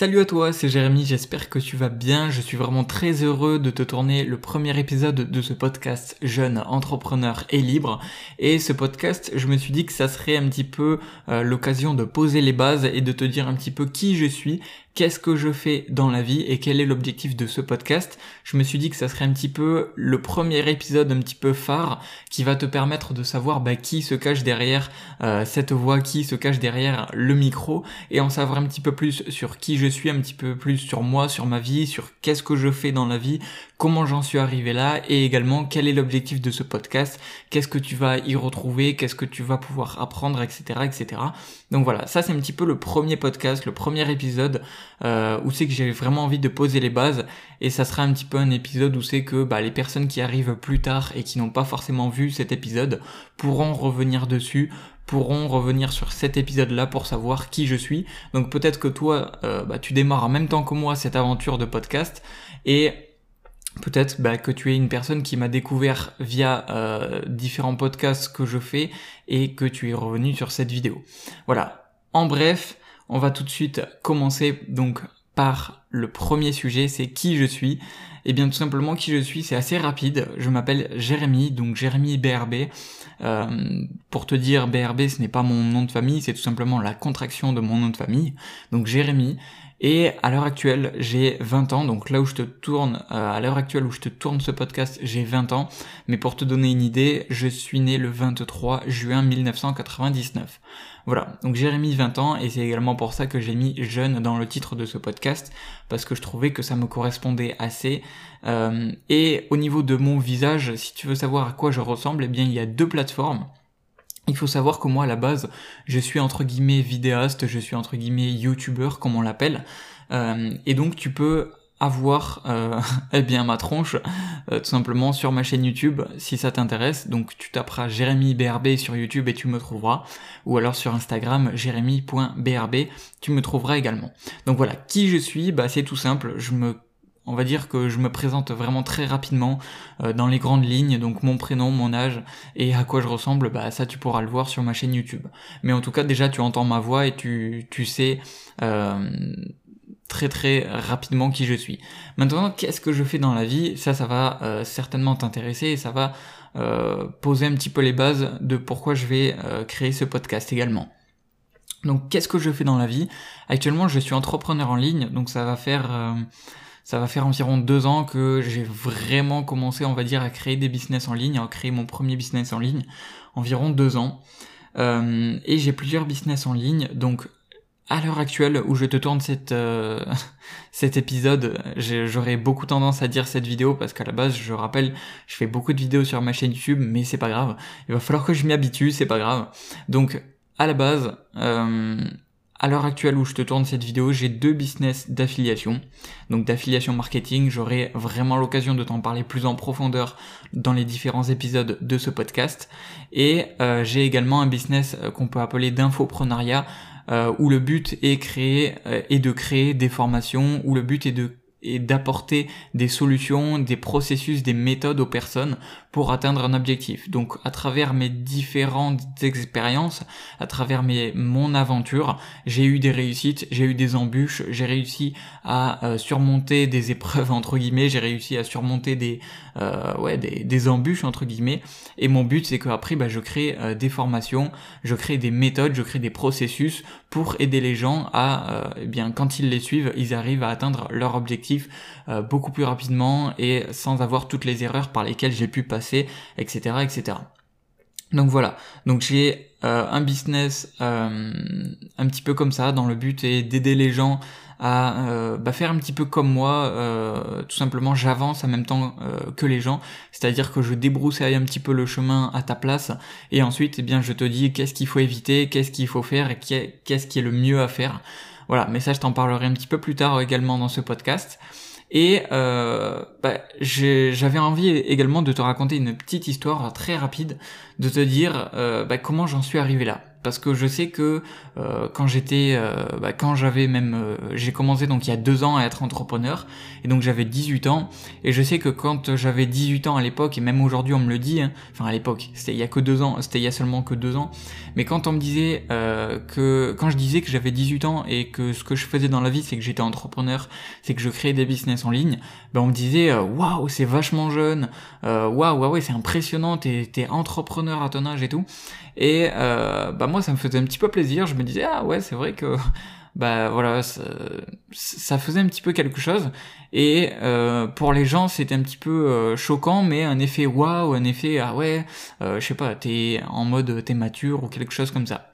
Salut à toi, c'est Jérémy, j'espère que tu vas bien. Je suis vraiment très heureux de te tourner le premier épisode de ce podcast Jeune Entrepreneur et Libre. Et ce podcast, je me suis dit que ça serait un petit peu euh, l'occasion de poser les bases et de te dire un petit peu qui je suis, qu'est-ce que je fais dans la vie et quel est l'objectif de ce podcast. Je me suis dit que ça serait un petit peu le premier épisode un petit peu phare qui va te permettre de savoir bah, qui se cache derrière euh, cette voix, qui se cache derrière le micro et en savoir un petit peu plus sur qui je suis, un petit peu plus sur moi, sur ma vie, sur qu'est-ce que je fais dans la vie, comment j'en suis arrivé là et également quel est l'objectif de ce podcast, qu'est-ce que tu vas y retrouver, qu'est-ce que tu vas pouvoir apprendre, etc. etc. Donc voilà, ça c'est un petit peu le premier podcast, le premier épisode euh, où c'est que j'ai vraiment envie de poser les bases et ça sera un petit peu un épisode où c'est que bah, les personnes qui arrivent plus tard et qui n'ont pas forcément vu cet épisode pourront revenir dessus pourront revenir sur cet épisode là pour savoir qui je suis donc peut-être que toi euh, bah, tu démarres en même temps que moi cette aventure de podcast et peut-être bah, que tu es une personne qui m'a découvert via euh, différents podcasts que je fais et que tu es revenu sur cette vidéo. Voilà. En bref on va tout de suite commencer donc par le premier sujet, c'est qui je suis. Et eh bien tout simplement qui je suis, c'est assez rapide. Je m'appelle Jérémy, donc Jérémy BRB. Euh, pour te dire, BRB, ce n'est pas mon nom de famille, c'est tout simplement la contraction de mon nom de famille. Donc Jérémy. Et à l'heure actuelle, j'ai 20 ans, donc là où je te tourne, euh, à l'heure actuelle où je te tourne ce podcast, j'ai 20 ans. Mais pour te donner une idée, je suis né le 23 juin 1999. Voilà, donc Jérémy 20 ans, et c'est également pour ça que j'ai mis jeune dans le titre de ce podcast, parce que je trouvais que ça me correspondait assez. Euh, et au niveau de mon visage, si tu veux savoir à quoi je ressemble, eh bien il y a deux plateformes. Il faut savoir que moi à la base, je suis entre guillemets vidéaste, je suis entre guillemets youtubeur comme on l'appelle. Euh, et donc tu peux avoir euh, eh bien ma tronche euh, tout simplement sur ma chaîne YouTube si ça t'intéresse. Donc tu taperas Jérémy BRB sur YouTube et tu me trouveras. Ou alors sur Instagram jérémy.brb, tu me trouveras également. Donc voilà, qui je suis, bah c'est tout simple, je me on va dire que je me présente vraiment très rapidement euh, dans les grandes lignes, donc mon prénom, mon âge et à quoi je ressemble, bah ça tu pourras le voir sur ma chaîne YouTube. Mais en tout cas déjà tu entends ma voix et tu, tu sais euh, très très rapidement qui je suis. Maintenant qu'est-ce que je fais dans la vie? Ça ça va euh, certainement t'intéresser et ça va poser un petit peu les bases de pourquoi je vais créer ce podcast également. Donc qu'est-ce que je fais dans la vie? Actuellement je suis entrepreneur en ligne, donc ça va faire ça va faire environ deux ans que j'ai vraiment commencé, on va dire, à créer des business en ligne, à créer mon premier business en ligne, environ deux ans. Euh, et j'ai plusieurs business en ligne, donc à l'heure actuelle où je te tourne cette, euh, cet épisode, j'aurais beaucoup tendance à dire cette vidéo parce qu'à la base, je rappelle, je fais beaucoup de vidéos sur ma chaîne YouTube, mais c'est pas grave. Il va falloir que je m'y habitue, c'est pas grave. Donc, à la base, euh, à l'heure actuelle où je te tourne cette vidéo, j'ai deux business d'affiliation. Donc d'affiliation marketing, j'aurai vraiment l'occasion de t'en parler plus en profondeur dans les différents épisodes de ce podcast. Et euh, j'ai également un business euh, qu'on peut appeler d'infoprenariat, euh, où le but est, créer, est de créer des formations, où le but est d'apporter des solutions, des processus, des méthodes aux personnes pour atteindre un objectif. Donc à travers mes différentes expériences, à travers mes, mon aventure, j'ai eu des réussites, j'ai eu des embûches, j'ai réussi à euh, surmonter des épreuves entre guillemets, j'ai réussi à surmonter des, euh, ouais, des, des, embûches entre guillemets. Et mon but c'est qu'après bah, je crée euh, des formations, je crée des méthodes, je crée des processus pour aider les gens à, euh, eh bien quand ils les suivent, ils arrivent à atteindre leur objectif euh, beaucoup plus rapidement et sans avoir toutes les erreurs par lesquelles j'ai pu passer, etc., etc. Donc voilà, donc j'ai euh, un business euh, un petit peu comme ça, dans le but est d'aider les gens à bah, faire un petit peu comme moi, tout simplement j'avance en même temps que les gens, c'est-à-dire que je débroussaille un petit peu le chemin à ta place et ensuite eh bien je te dis qu'est-ce qu'il faut éviter, qu'est-ce qu'il faut faire et qu'est-ce qui est le mieux à faire. Voilà, mais ça je t'en parlerai un petit peu plus tard également dans ce podcast. Et euh, bah, j'avais envie également de te raconter une petite histoire très rapide, de te dire euh, bah, comment j'en suis arrivé là. Parce que je sais que euh, quand j'étais, euh, bah, quand j'avais même, euh, j'ai commencé donc il y a deux ans à être entrepreneur, et donc j'avais 18 ans, et je sais que quand j'avais 18 ans à l'époque, et même aujourd'hui on me le dit, hein, enfin à l'époque, c'était il y a que deux ans, c'était il y a seulement que deux ans, mais quand on me disait que, quand je disais que j'avais 18 ans et que ce que je faisais dans la vie c'est que j'étais entrepreneur, c'est que je créais des business en ligne, ben on me disait waouh c'est vachement jeune, waouh ouais ouais c'est impressionnant, t'es entrepreneur à ton âge et tout. Et bah moi ça me faisait un petit peu plaisir, je me disais ah ouais c'est vrai que bah voilà ça, faisait un petit peu quelque chose. Et euh, pour les gens c'était un petit peu euh, choquant mais un effet waouh un effet ah ouais euh, je sais pas t'es en mode t'es mature ou quelque chose comme ça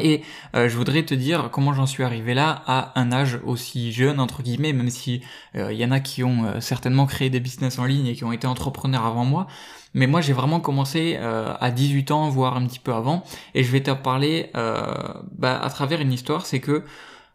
et euh, je voudrais te dire comment j'en suis arrivé là à un âge aussi jeune entre guillemets, même si il y en a qui ont certainement créé des business en ligne et qui ont été entrepreneurs avant moi. Mais moi, j'ai vraiment commencé euh, à 18 ans, voire un petit peu avant. Et je vais te parler euh, bah, à travers une histoire, c'est que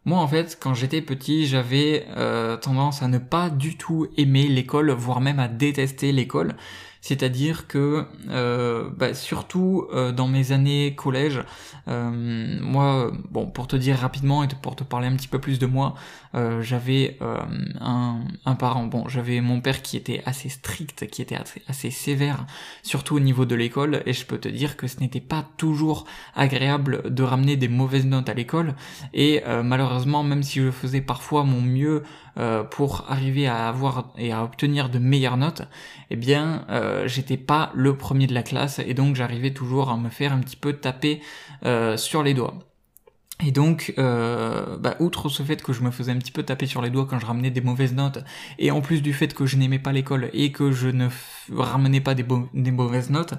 moi, en fait, quand j'étais petit, j'avais euh, tendance à ne pas du tout aimer l'école, voire même à détester l'école. C'est-à-dire que, euh, bah, surtout euh, dans mes années collège, euh, moi, bon, pour te dire rapidement et pour te parler un petit peu plus de moi, j'avais un, un, parent, bon, j'avais mon père qui était assez strict, qui était assez, assez sévère, surtout au niveau de l'école, et je peux te dire que ce n'était pas toujours agréable de ramener des mauvaises notes à l'école, et malheureusement, même si je faisais parfois mon mieux euh, pour arriver à avoir et à obtenir de meilleures notes, eh bien, euh, j'étais pas le premier de la classe et donc j'arrivais toujours à me faire un petit peu taper euh, sur les doigts. Et donc, bah, outre ce fait que je me faisais un petit peu taper sur les doigts quand je ramenais des mauvaises notes, et en plus du fait que je n'aimais pas l'école et que je ne ramenais pas des, mauvaises notes,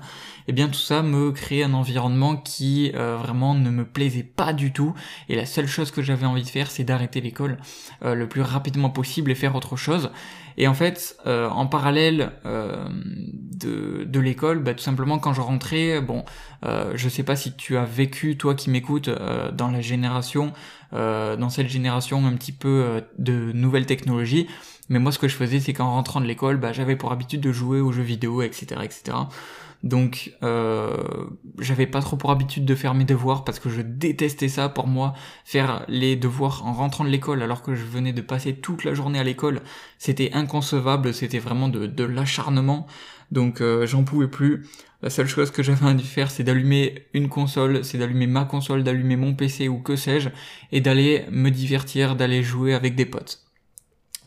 eh bien tout ça me créait un environnement qui euh, vraiment ne me plaisait pas du tout. Et la seule chose que j'avais envie de faire, c'est d'arrêter l'école euh, le plus rapidement possible et faire autre chose. Et en fait, euh, en parallèle de, de l'école, bah, tout simplement quand je rentrais, bon, je sais pas si tu as vécu, toi qui m'écoutes, dans la génération, dans cette génération un petit peu de nouvelles technologies, mais moi ce que je faisais, c'est qu'en rentrant de l'école, bah, j'avais pour habitude de jouer aux jeux vidéo, etc., etc. Donc euh, j'avais pas trop pour habitude de faire mes devoirs parce que je détestais ça pour moi. Faire les devoirs en rentrant de l'école alors que je venais de passer toute la journée à l'école, c'était inconcevable, c'était vraiment de, l'acharnement. Donc euh, j'en pouvais plus. La seule chose que j'avais de faire, c'est d'allumer une console, c'est d'allumer ma console, d'allumer mon PC ou que sais-je, et d'aller me divertir, d'aller jouer avec des potes.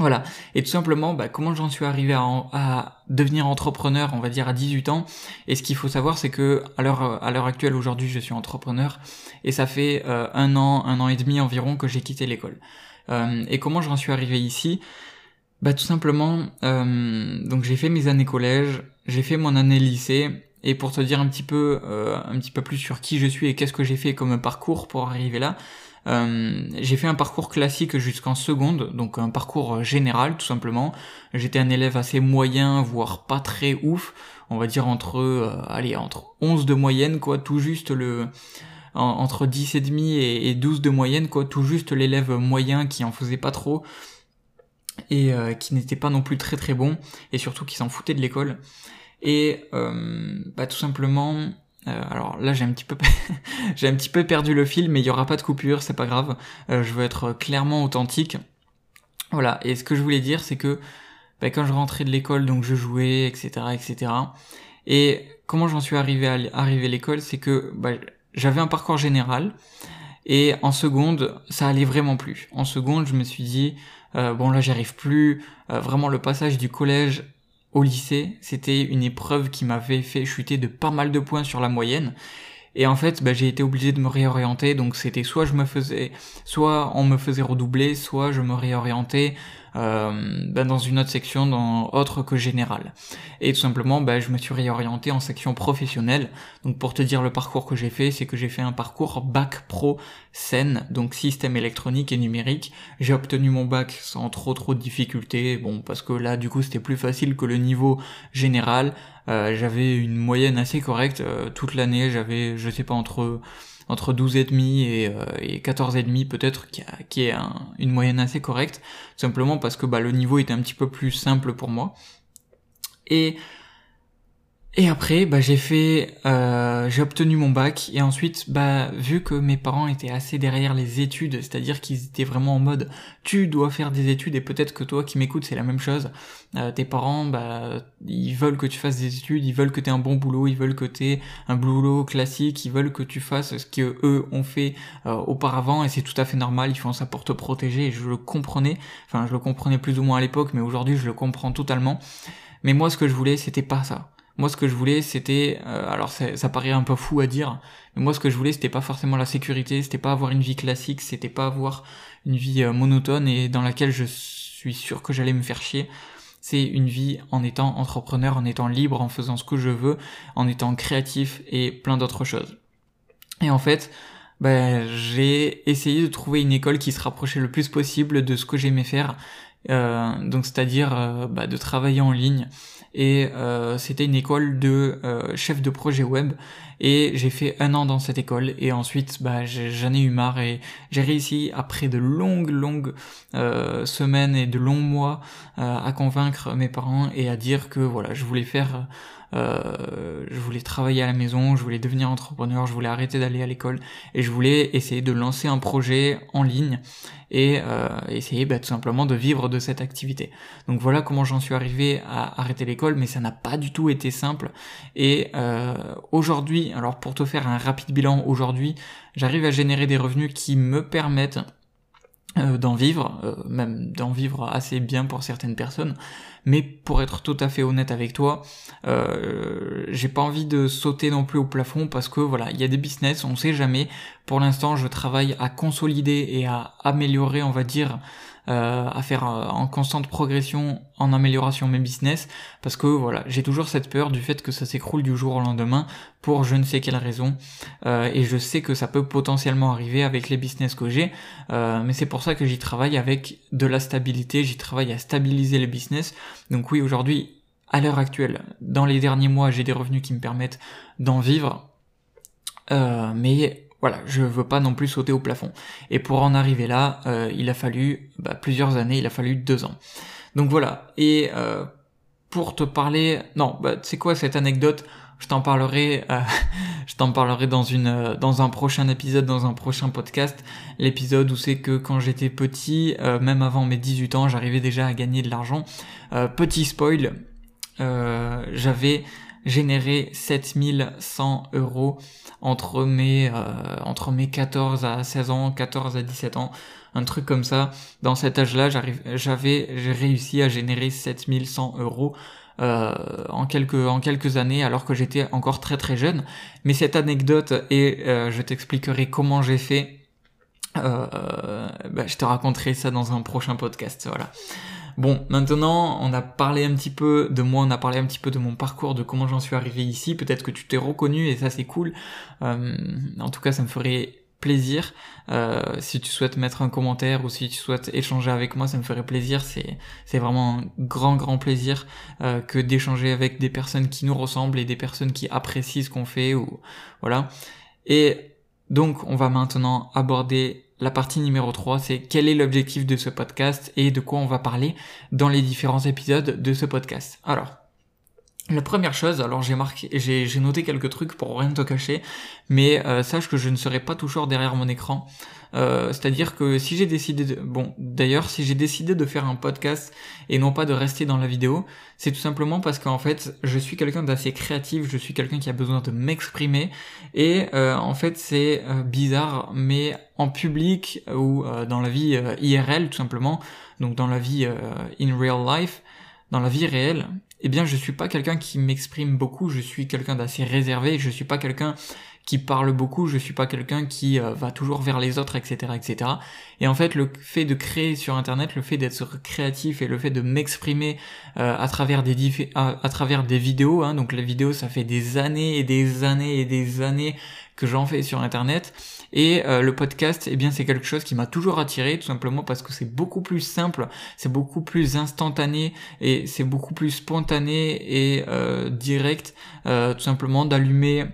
Voilà. Et tout simplement, bah, comment j'en suis arrivé à, devenir entrepreneur, on va dire à 18 ans? Et ce qu'il faut savoir, c'est que à l'heure actuelle, aujourd'hui, je suis entrepreneur et ça fait euh, un an, un an et demi environ que j'ai quitté l'école. Euh, et comment j'en suis arrivé ici? Bah tout simplement, euh, donc j'ai fait mes années collège, j'ai fait mon année lycée. Et pour te dire un petit peu, un petit peu plus sur qui je suis et qu'est-ce que j'ai fait comme parcours pour arriver là, euh, j'ai fait un parcours classique jusqu'en seconde, donc un parcours général tout simplement. J'étais un élève assez moyen, voire pas très ouf, on va dire entre, euh, allez, entre 11 de moyenne, quoi, tout juste le entre 10 et demi et 12 de moyenne, quoi, tout juste l'élève moyen qui en faisait pas trop et euh, qui n'était pas non plus très très bon et surtout qui s'en foutait de l'école. Et euh, bah, tout simplement, euh, alors là j'ai un petit peu j'ai un petit peu perdu le fil mais il y aura pas de coupure, c'est pas grave. Euh, je veux être clairement authentique. Voilà, et ce que je voulais dire c'est que bah, quand je rentrais de l'école donc je jouais, etc. etc. Et comment j'en suis arrivé à arriver à l'école, c'est que bah, j'avais un parcours général et en seconde ça allait vraiment plus. En seconde je me suis dit euh, bon là j'arrive plus, vraiment le passage du collège au lycée, c'était une épreuve qui m'avait fait chuter de pas mal de points sur la moyenne. Et en fait, bah, j'ai été obligé de me réorienter, donc c'était soit je me faisais, soit on me faisait redoubler, soit je me réorientais euh, bah, dans une autre section, dans autre que général. Et tout simplement, bah, je me suis réorienté en section professionnelle. Donc pour te dire le parcours que j'ai fait, c'est que j'ai fait un parcours bac pro scène, donc système électronique et numérique. J'ai obtenu mon bac sans trop trop de difficultés, bon parce que là du coup c'était plus facile que le niveau général. Euh, j'avais une moyenne assez correcte euh, toute l'année, j'avais je sais pas entre entre 12 et euh, et 14 et demi peut-être qui, qui est une moyenne assez correcte simplement parce que bah, le niveau était un petit peu plus simple pour moi. Et Et après, bah, j'ai fait, euh, j'ai obtenu mon bac et ensuite, bah, vu que mes parents étaient assez derrière les études, c'est-à-dire qu'ils étaient vraiment en mode, tu dois faire des études et peut-être que toi qui m'écoutes, c'est la même chose. Euh, tes parents, bah, ils veulent que tu fasses des études, ils veulent que tu aies un bon boulot, ils veulent que tu aies un boulot classique, ils veulent que tu fasses ce que eux ont fait euh, auparavant et c'est tout à fait normal. Ils font ça pour te protéger et je le comprenais. Enfin, je le comprenais plus ou moins à l'époque, mais aujourd'hui, je le comprends totalement. Mais moi, ce que je voulais, c'était pas ça moi, ce que je voulais, c'était, euh, alors ça, paraît un peu fou à dire, mais moi, ce que je voulais, c'était pas forcément la sécurité, c'était pas avoir une vie classique, c'était pas avoir une vie euh, monotone et dans laquelle je suis sûr que j'allais me faire chier. C'est une vie en étant entrepreneur, en étant libre, en faisant ce que je veux, en étant créatif et plein d'autres choses. Et en fait, ben, j'ai essayé de trouver une école qui se rapprochait le plus possible de ce que j'aimais faire, euh, donc c'est-à-dire bah, de travailler en ligne et euh, c'était une école de euh, chef de projet web. Et j'ai fait un an dans cette école. Et ensuite bah j'en ai eu marre. Et j'ai réussi après de longues longues euh, semaines et de longs mois euh, à convaincre mes parents et à dire que voilà je voulais faire euh, je voulais travailler à la maison, je voulais devenir entrepreneur, je voulais arrêter d'aller à l'école et je voulais essayer de lancer un projet en ligne et euh, essayer bah, tout simplement de vivre de cette activité. Donc voilà comment j'en suis arrivé à arrêter l'école, mais ça n'a pas du tout été simple. Et euh, aujourd'hui, alors pour te faire un rapide bilan, aujourd'hui, j'arrive à générer des revenus qui me permettent euh, d'en vivre, euh, même d'en vivre assez bien pour certaines personnes. Mais pour être tout à fait honnête avec toi, euh, j'ai pas envie de sauter non plus au plafond parce que voilà, il y a des business, on sait jamais. Pour l'instant, je travaille à consolider et à améliorer, on va dire, euh, à faire euh, en constante progression, en amélioration mes business, parce que voilà, j'ai toujours cette peur du fait que ça s'écroule du jour au lendemain pour je ne sais quelle raison, euh, et je sais que ça peut potentiellement arriver avec les business que j'ai, mais c'est pour ça que j'y travaille avec de la stabilité, j'y travaille à stabiliser les business. Donc oui, aujourd'hui, à l'heure actuelle, dans les derniers mois, j'ai des revenus qui me permettent d'en vivre, mais voilà, je veux pas non plus sauter au plafond. Et pour en arriver là, euh, il a fallu bah, plusieurs années, il a fallu deux ans. Donc voilà. Et euh, pour te parler, non, bah, sais quoi cette anecdote Je t'en parlerai, euh, je t'en parlerai dans une, dans un prochain épisode, dans un prochain podcast. L'épisode où c'est que quand j'étais petit, même avant mes 18 ans, j'arrivais déjà à gagner de l'argent. petit spoil, j'avais généré 7100 euros entre mes, euh, entre mes 14 à 16 ans, 14 à 17 ans, un truc comme ça. Dans cet âge-là, j'avais, j'ai réussi à générer 7100 euros euh, en quelques en quelques années alors que j'étais encore très très jeune. Mais cette anecdote et euh, je t'expliquerai comment j'ai fait. Euh, bah, je te raconterai ça dans un prochain podcast. Voilà. Bon, maintenant, on a parlé un petit peu de moi, on a parlé un petit peu de mon parcours, de comment j'en suis arrivé ici. Peut-être que tu t'es reconnu et ça c'est cool. Euh, en tout cas, ça me ferait plaisir. Euh, si tu souhaites mettre un commentaire ou si tu souhaites échanger avec moi, ça me ferait plaisir. C'est vraiment un grand grand plaisir euh, que d'échanger avec des personnes qui nous ressemblent et des personnes qui apprécient ce qu'on fait ou voilà. Et donc, on va maintenant aborder la partie numéro 3, c'est quel est l'objectif de ce podcast et de quoi on va parler dans les différents épisodes de ce podcast. Alors, la première chose, alors j'ai marqué, j'ai, noté quelques trucs pour rien te cacher, mais euh, sache que je ne serai pas toujours derrière mon écran. Euh, c'est-à-dire que si j'ai décidé de, bon, d'ailleurs, si j'ai décidé de faire un podcast et non pas de rester dans la vidéo, c'est tout simplement parce qu'en fait, je suis quelqu'un d'assez créatif, je suis quelqu'un qui a besoin de m'exprimer, et euh, en fait, c'est bizarre, mais en public ou dans la vie IRL tout simplement, donc dans la vie in real life, dans la vie réelle, eh bien je suis pas quelqu'un qui m'exprime beaucoup, je suis quelqu'un d'assez réservé, je suis pas quelqu'un qui parle beaucoup, je suis pas quelqu'un qui euh, va toujours vers les autres, etc., etc. Et en fait, le fait de créer sur Internet, le fait d'être créatif et le fait de m'exprimer euh, à travers des vidéos, hein, donc les vidéos, ça fait des années et des années et des années que j'en fais sur Internet. Et euh, le podcast, eh bien, c'est quelque chose qui m'a toujours attiré, tout simplement parce que c'est beaucoup plus simple, c'est beaucoup plus instantané et c'est beaucoup plus spontané et direct, tout simplement d'allumer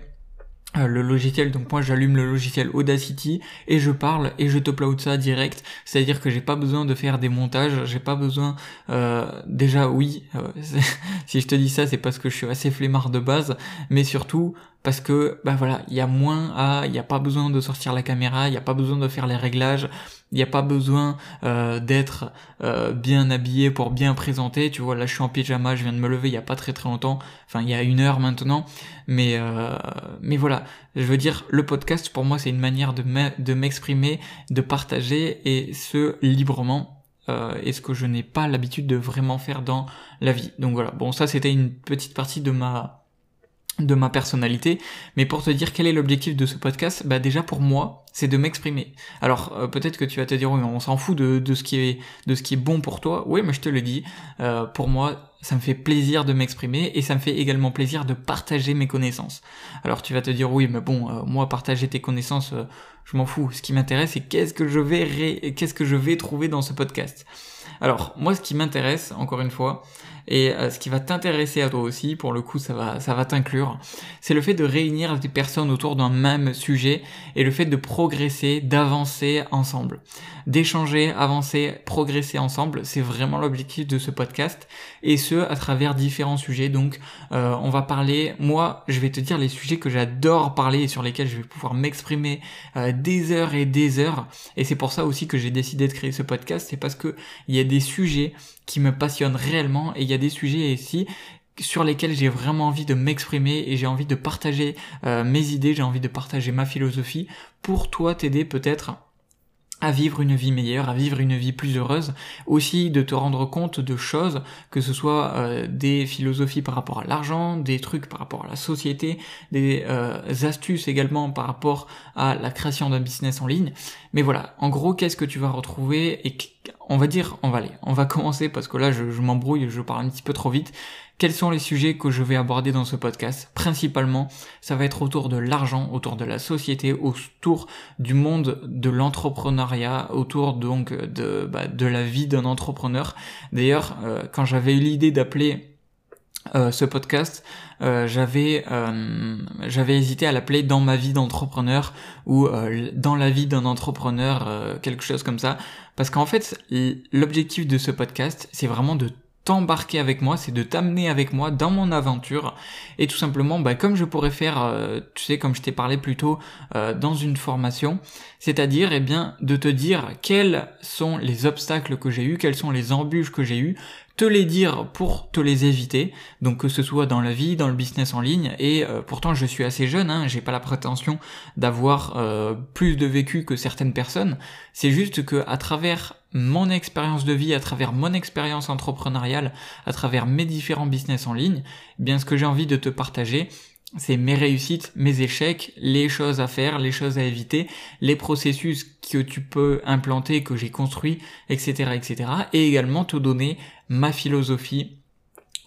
euh, le logiciel, donc moi j'allume le logiciel Audacity et je parle et je upload ça direct, c'est-à-dire que j'ai pas besoin de faire des montages, j'ai pas besoin euh, déjà oui, euh, si je te dis ça c'est parce que je suis assez flemmard de base, mais surtout parce que bah voilà, il y a moins à, il n'y a pas besoin de sortir la caméra, il n'y a pas besoin de faire les réglages, il n'y a pas besoin euh, d'être euh, bien habillé pour bien présenter. Tu vois, là je suis en pyjama, je viens de me lever il y a pas très très longtemps, enfin il y a une heure maintenant, mais euh, mais voilà, je veux dire le podcast pour moi c'est une manière de m'exprimer, de partager et ce librement et ce que je n'ai pas l'habitude de vraiment faire dans la vie. Donc voilà, bon ça c'était une petite partie de ma de ma personnalité, mais pour te dire quel est l'objectif de ce podcast, bah déjà pour moi, c'est de m'exprimer. Alors euh, peut-être que tu vas te dire oui, on s'en fout de, de, ce qui est de ce qui est bon pour toi. Oui, mais je te le dis, euh, pour moi, ça me fait plaisir de m'exprimer et ça me fait également plaisir de partager mes connaissances. Alors tu vas te dire oui, mais bon, euh, moi partager tes connaissances, je m'en fous. Ce qui m'intéresse, c'est qu'est-ce que je vais qu'est-ce que je vais trouver dans ce podcast. Alors moi, ce qui m'intéresse, encore une fois, et euh, ce qui va t'intéresser à toi aussi, pour le coup ça va, ça va t'inclure, c'est le fait de réunir des personnes autour d'un même sujet et le fait de progresser, d'avancer ensemble. D'échanger, avancer, progresser ensemble, c'est vraiment l'objectif de ce podcast et ce à travers différents sujets. Donc euh, on va parler, moi je vais te dire les sujets que j'adore parler et sur lesquels je vais pouvoir m'exprimer euh, des heures et des heures et c'est pour ça aussi que j'ai décidé de créer ce podcast, c'est parce que il y a des sujets qui me passionnent réellement et y a des sujets ici sur lesquels j'ai vraiment envie de m'exprimer et j'ai envie de partager euh, mes idées, j'ai envie de partager ma philosophie pour toi t'aider peut-être à vivre une vie meilleure, à vivre une vie plus heureuse, aussi de te rendre compte de choses, que ce soit euh, des philosophies par rapport à l'argent, des trucs par rapport à la société, des euh, astuces également par rapport à la création d'un business en ligne. Mais voilà, en gros, qu'est-ce que tu vas retrouver et on va dire, on va aller, on va commencer parce que là je, m'embrouille, je parle un petit peu trop vite. Quels sont les sujets que je vais aborder dans ce podcast? Principalement, ça va être autour de l'argent, autour de la société, autour du monde de l'entrepreneuriat, autour donc de, bah, de la vie d'un entrepreneur. D'ailleurs, euh, quand j'avais eu l'idée d'appeler euh, ce podcast, euh, j'avais j'avais hésité à l'appeler dans ma vie d'entrepreneur ou dans la vie d'un entrepreneur, quelque chose comme ça, parce qu'en fait l'objectif de ce podcast, c'est vraiment de t'embarquer avec moi, c'est de t'amener avec moi dans mon aventure. Et tout simplement, bah, comme je pourrais faire, euh, tu sais, comme je t'ai parlé plus tôt euh, dans une formation, c'est-à-dire, eh bien, de te dire quels sont les obstacles que j'ai eu, quelles sont les embûches que j'ai eu, te les dire pour te les éviter, donc que ce soit dans la vie, dans le business en ligne, et euh, pourtant je suis assez jeune, hein, j'ai pas la prétention d'avoir plus de vécu que certaines personnes, c'est juste que à travers mon expérience de vie, à travers mon expérience entrepreneuriale, à travers mes différents business en ligne, eh bien ce que j'ai envie de te partager, c'est mes réussites, mes échecs, les choses à faire, les choses à éviter, les processus que tu peux implanter, que j'ai construit, etc., etc. Et également te donner ma philosophie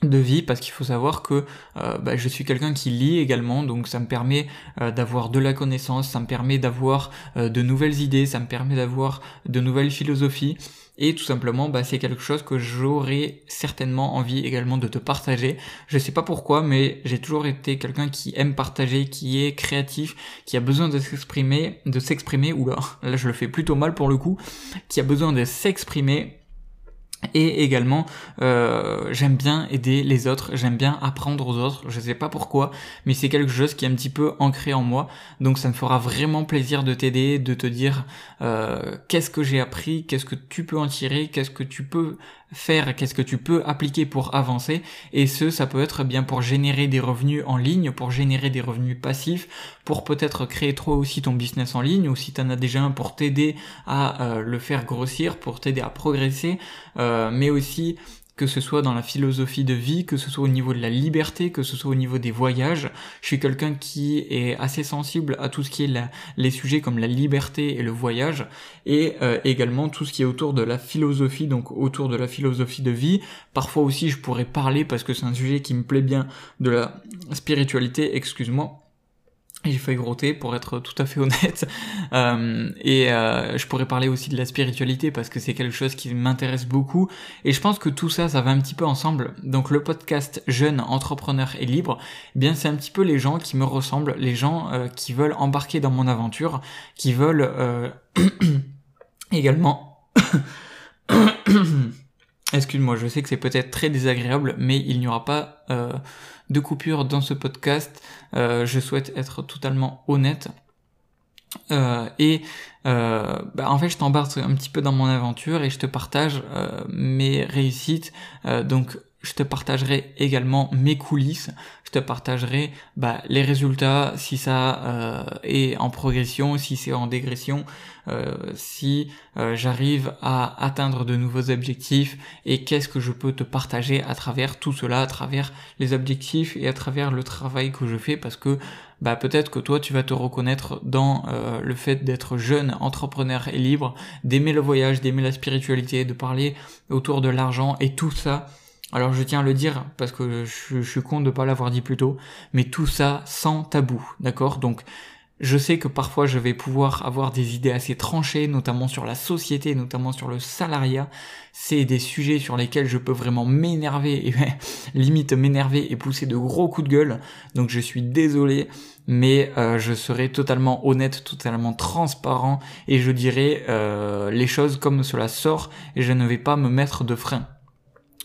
de vie parce qu'il faut savoir que euh, bah, je suis quelqu'un qui lit également donc ça me permet euh, d'avoir de la connaissance ça me permet d'avoir euh, de nouvelles idées ça me permet d'avoir de nouvelles philosophies et tout simplement bah, c'est quelque chose que j'aurais certainement envie également de te partager. Je sais pas pourquoi mais j'ai toujours été quelqu'un qui aime partager qui est créatif qui a besoin de s'exprimer de s'exprimer ou là là je le fais plutôt mal pour le coup qui a besoin de s'exprimer et également, euh, j'aime bien aider les autres, j'aime bien apprendre aux autres, je sais pas pourquoi, mais c'est quelque chose qui est un petit peu ancré en moi, donc ça me fera vraiment plaisir de t'aider, de te dire euh, qu'est-ce que j'ai appris, qu'est-ce que tu peux en tirer, qu'est-ce que tu peux faire, qu'est-ce que tu peux appliquer pour avancer, et ce, ça peut être bien pour générer des revenus en ligne, pour générer des revenus passifs, pour peut-être créer toi aussi ton business en ligne, ou si tu en as déjà un pour t'aider à euh, le faire grossir, pour t'aider à progresser, mais aussi que ce soit dans la philosophie de vie, que ce soit au niveau de la liberté, que ce soit au niveau des voyages. Je suis quelqu'un qui est assez sensible à tout ce qui est les sujets comme la liberté et le voyage, et euh, également tout ce qui est autour de la philosophie, donc autour de la philosophie de vie. Parfois aussi je pourrais parler, parce que c'est un sujet qui me plaît bien, de la spiritualité, excuse-moi, j'ai failli grotter pour être tout à fait honnête. Euh, et euh, je pourrais parler aussi de la spiritualité parce que c'est quelque chose qui m'intéresse beaucoup. Et je pense que tout ça, ça va un petit peu ensemble. Donc le podcast Jeune Entrepreneur et Libre, eh bien c'est un petit peu les gens qui me ressemblent, les gens euh, qui veulent embarquer dans mon aventure, qui veulent également... Excuse-moi, je sais que c'est peut-être très désagréable, mais il n'y aura pas de coupure dans ce podcast. Euh, je souhaite être totalement honnête. Euh, et euh, bah, en fait, je t'embarque un petit peu dans mon aventure et je te partage mes réussites. donc, je te partagerai également mes coulisses, je te partagerai bah, les résultats, si ça euh, est en progression, si c'est en dégression, euh, si euh, j'arrive à atteindre de nouveaux objectifs et qu'est-ce que je peux te partager à travers tout cela, à travers les objectifs et à travers le travail que je fais parce que bah, peut-être que toi tu vas te reconnaître dans le fait d'être jeune, entrepreneur et libre, d'aimer le voyage, d'aimer la spiritualité, de parler autour de l'argent et tout ça alors je tiens à le dire parce que je, suis con de pas l'avoir dit plus tôt, mais tout ça sans tabou, d'accord? Donc je sais que parfois je vais pouvoir avoir des idées assez tranchées, notamment sur la société, notamment sur le salariat. C'est des sujets sur lesquels je peux vraiment m'énerver et limite m'énerver et pousser de gros coups de gueule. Donc je suis désolé, mais euh, je serai totalement honnête, totalement transparent et je dirai euh, les choses comme cela sort et je ne vais pas me mettre de frein.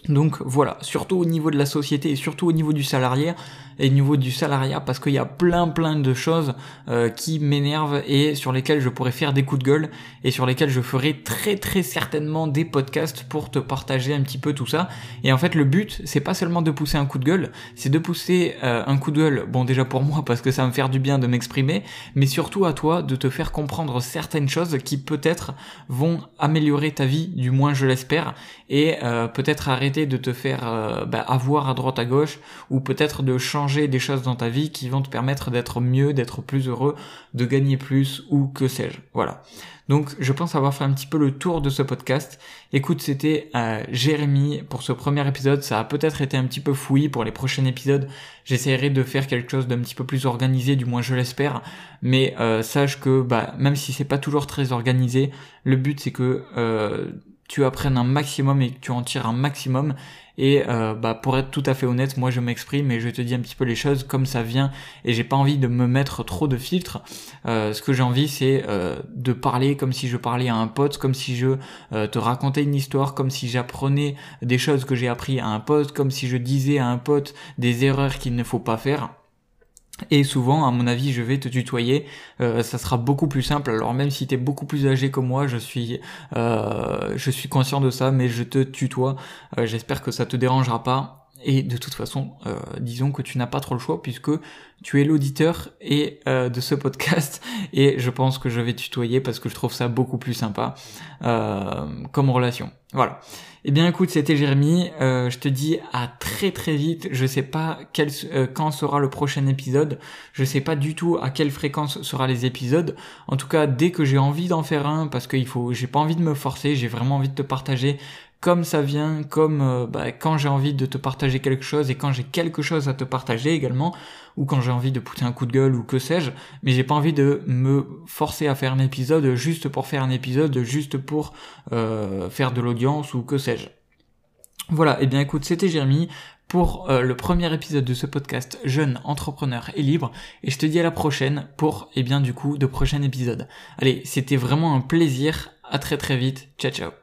Donc voilà, surtout au niveau de la société et surtout au niveau du salarié et au niveau du salariat parce qu'il y a plein plein de choses euh, qui m'énervent et sur lesquelles je pourrais faire des coups de gueule et sur lesquelles je ferai très très certainement des podcasts pour te partager un petit peu tout ça. Et en fait le but c'est pas seulement de pousser un coup de gueule, c'est de pousser euh, un coup de gueule, bon déjà pour moi parce que ça va me faire du bien de m'exprimer, mais surtout à toi de te faire comprendre certaines choses qui peut-être vont améliorer ta vie, du moins je l'espère, et euh, peut-être arrêter de te faire bah, avoir à droite à gauche ou peut-être de changer des choses dans ta vie qui vont te permettre d'être mieux, d'être plus heureux, de gagner plus ou que sais-je. Voilà. Donc je pense avoir fait un petit peu le tour de ce podcast. Écoute, c'était euh, Jérémy pour ce premier épisode. Ça a peut-être été un petit peu fouillis pour les prochains épisodes. J'essaierai de faire quelque chose d'un petit peu plus organisé, du moins je l'espère. Mais euh, sache que bah, même si c'est pas toujours très organisé, le but c'est que euh, tu apprennes un maximum et que tu en tires un maximum. Et euh, bah, pour être tout à fait honnête, moi je m'exprime et je te dis un petit peu les choses comme ça vient et j'ai pas envie de me mettre trop de filtres. Euh, ce que j'ai envie c'est euh, de parler comme si je parlais à un pote, comme si je te racontais une histoire, comme si j'apprenais des choses que j'ai appris à un pote, comme si je disais à un pote des erreurs qu'il ne faut pas faire. Et souvent, à mon avis, je vais te tutoyer. Euh, ça sera beaucoup plus simple. Alors même si tu es beaucoup plus âgé que moi, je suis, euh, je suis conscient de ça, mais je te tutoie. Euh, j'espère que ça te dérangera pas. Et de toute façon, disons que tu n'as pas trop le choix puisque tu es l'auditeur et de ce podcast. Et je pense que je vais tutoyer parce que je trouve ça beaucoup plus sympa comme relation. Voilà. Eh bien écoute, c'était Jérémy, euh, je te dis à très très vite, je sais pas quel, euh, quand sera le prochain épisode, je sais pas du tout à quelle fréquence sera les épisodes, en tout cas dès que j'ai envie d'en faire un, parce qu'il faut, j'ai pas envie de me forcer, j'ai vraiment envie de te partager comme ça vient, comme euh, bah, quand j'ai envie de te partager quelque chose et quand j'ai quelque chose à te partager également, ou quand j'ai envie de pousser un coup de gueule ou que sais-je, mais j'ai pas envie de me forcer à faire un épisode juste pour faire un épisode, juste pour euh, faire de l'audience ou que sais-je. Voilà, et eh bien écoute, c'était Jérémy pour euh, le premier épisode de ce podcast Jeune entrepreneur et libre et je te dis à la prochaine pour et eh bien du coup de prochains épisodes. Allez, c'était vraiment un plaisir. À très très vite. Ciao ciao.